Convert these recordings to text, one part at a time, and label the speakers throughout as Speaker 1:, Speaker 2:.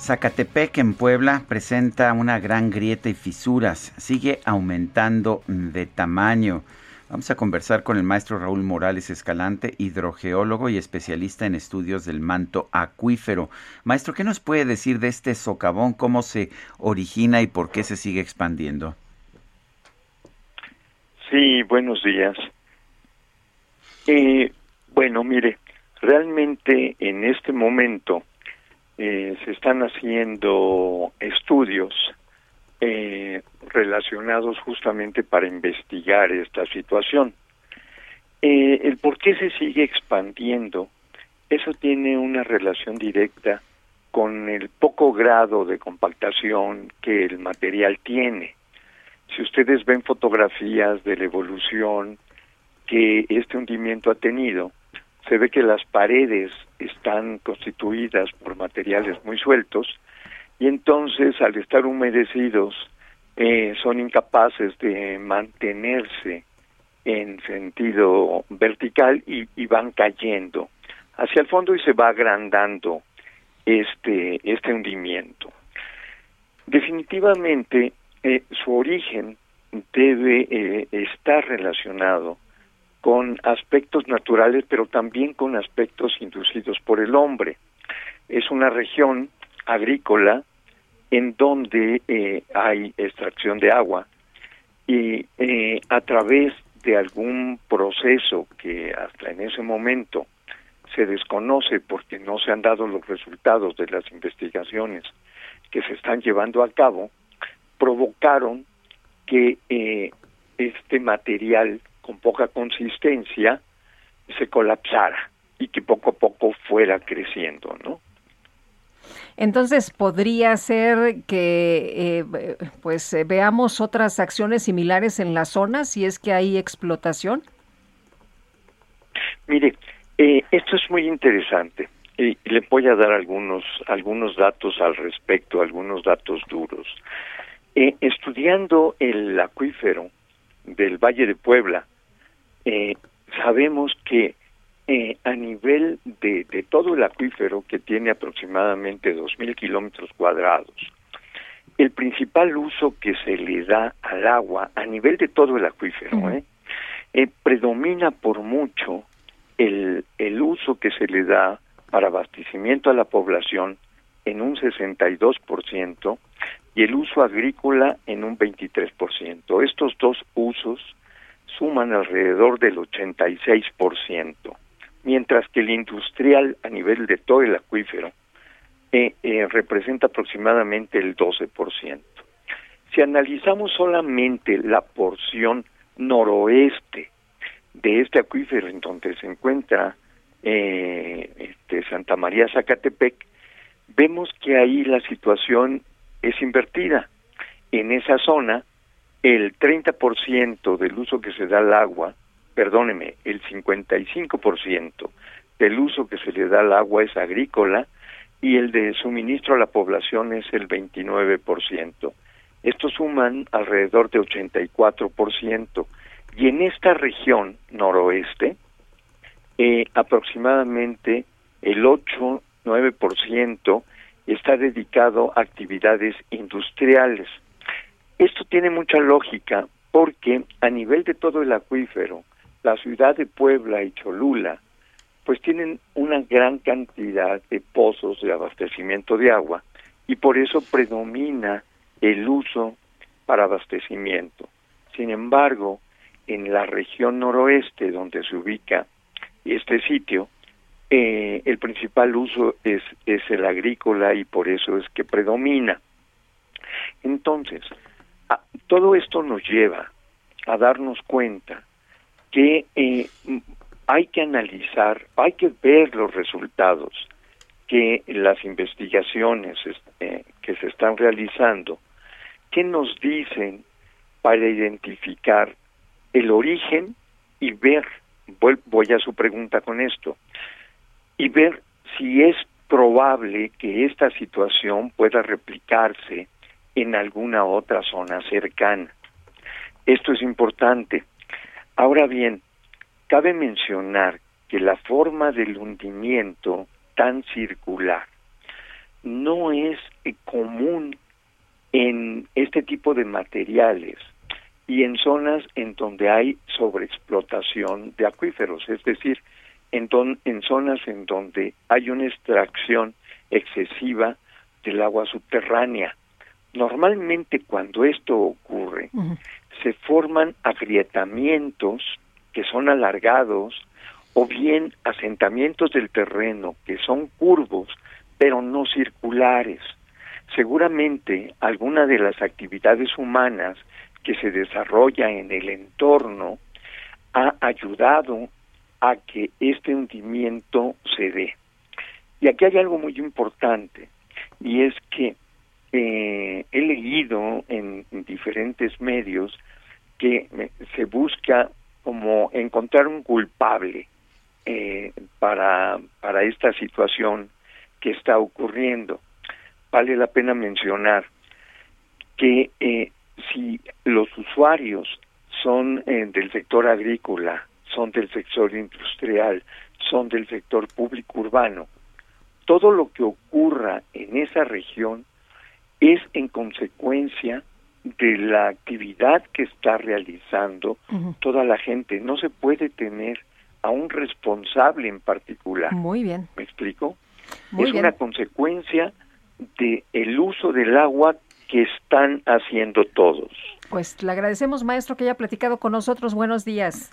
Speaker 1: Zacatepec en Puebla presenta una gran grieta y fisuras. Sigue aumentando de tamaño. Vamos a conversar con el maestro Raúl Morales Escalante, hidrogeólogo y especialista en estudios del manto acuífero. Maestro, ¿qué nos puede decir de este socavón? ¿Cómo se origina y por qué se sigue expandiendo?
Speaker 2: Sí, buenos días. Eh, bueno, mire, realmente en este momento eh, se están haciendo estudios eh, relacionados justamente para investigar esta situación. Eh, el por qué se sigue expandiendo, eso tiene una relación directa con el poco grado de compactación que el material tiene. Si ustedes ven fotografías de la evolución que este hundimiento ha tenido, se ve que las paredes están constituidas por materiales muy sueltos y entonces al estar humedecidos eh, son incapaces de mantenerse en sentido vertical y, van cayendo hacia el fondo y se va agrandando este este hundimiento. Definitivamente eh, su origen debe eh, estar relacionado con aspectos naturales pero también con aspectos inducidos por el hombre. Es una región agrícola en donde eh, hay extracción de agua y eh, a través de algún proceso que hasta en ese momento se desconoce porque no se han dado los resultados de las investigaciones que se están llevando a cabo, provocaron que eh, este material con poca consistencia se colapsara y que poco a poco fuera creciendo, ¿no?
Speaker 3: Entonces, ¿podría ser que eh, pues eh, veamos otras acciones similares en la zona si es que hay explotación?
Speaker 2: Mire, eh, esto es muy interesante y le voy a dar algunos algunos datos al respecto, algunos datos duros. estudiando el acuífero del Valle de Puebla, sabemos que eh, a nivel de, de, todo el acuífero, que tiene aproximadamente 2.000 kilómetros cuadrados, el principal uso que se le da al agua a nivel de todo el acuífero, ¿eh? ¿eh? predomina por mucho el, el uso que se le da para abastecimiento a la población en un 62% y el uso agrícola en un 23%. Estos dos usos suman alrededor del 86% mientras que el industrial a nivel de todo el acuífero eh, eh, representa aproximadamente el 12%. Si analizamos solamente la porción noroeste de este acuífero en donde se encuentra eh, este, Santa María Zacatepec, vemos que ahí la situación es invertida. En esa zona, el 30% del uso que se da al agua perdóneme, el 55% del uso que se le da al agua es agrícola y el de suministro a la población es el 29%. Estos suman alrededor de 84%. Y en esta región noroeste, eh, aproximadamente el 8-9% está dedicado a actividades industriales. Esto tiene mucha lógica porque a nivel de todo el acuífero, la ciudad de Puebla y Cholula, pues tienen una gran cantidad de pozos de abastecimiento de agua y por eso predomina el uso para abastecimiento. Sin embargo, en la región noroeste donde se ubica este sitio, eh, el principal uso es, es el agrícola y por eso es que predomina. Entonces, todo esto nos lleva a darnos cuenta que eh, hay que analizar, hay que ver los resultados que las investigaciones eh, que se están realizando, ¿qué nos dicen para identificar el origen y ver, voy a su pregunta con esto, y ver si es probable que esta situación pueda replicarse en alguna otra zona cercana. Esto es importante. Ahora bien, cabe mencionar que la forma del hundimiento tan circular no es común en este tipo de materiales y en zonas en donde hay sobreexplotación de acuíferos, es decir, en, en zonas en donde hay una extracción excesiva del agua subterránea. Normalmente cuando esto ocurre, se forman agrietamientos que son alargados o bien asentamientos del terreno que son curvos pero no circulares. Seguramente alguna de las actividades humanas que se desarrolla en el entorno ha ayudado a que este hundimiento se dé. Y aquí hay algo muy importante, y es que eh, he leído en, diferentes medios que se busca como encontrar un culpable eh, para, para esta situación que está ocurriendo. Vale la pena mencionar que eh, si los usuarios son eh, del sector agrícola, son del sector industrial, son del sector público urbano, todo lo que ocurra en esa región es en consecuencia de la actividad que está realizando toda la gente. No se puede tener a un responsable en particular.
Speaker 3: Muy bien.
Speaker 2: ¿Me explico? es una consecuencia de el uso del agua que están haciendo todos.
Speaker 3: Pues le agradecemos, maestro, que haya platicado con nosotros. Buenos días.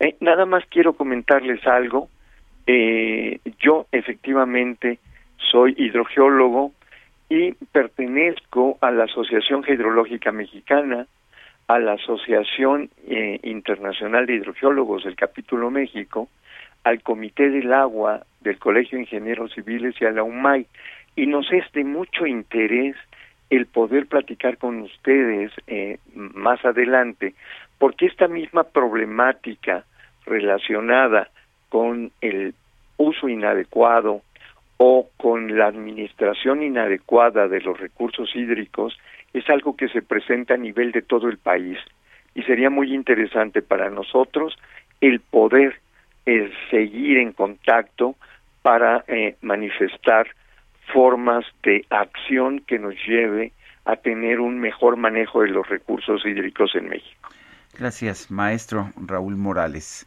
Speaker 2: Eh, nada más quiero comentarles algo. Eh, yo efectivamente soy hidrogeólogo y pertenezco a la Asociación Hidrológica Mexicana, a la Asociación eh, Internacional de Hidrogeólogos del Capítulo México, al Comité del Agua del Colegio de Ingenieros Civiles y a la UMAI. Y nos es de mucho interés el poder platicar con ustedes eh, más adelante, porque esta misma problemática relacionada con el uso inadecuado o con la administración inadecuada de los recursos hídricos es algo que se presenta a nivel de todo el país y sería muy interesante para nosotros el poder eh, seguir en contacto para eh, manifestar formas de acción que nos lleve a tener un mejor manejo de los recursos hídricos en México.
Speaker 1: Gracias, maestro Raúl Morales.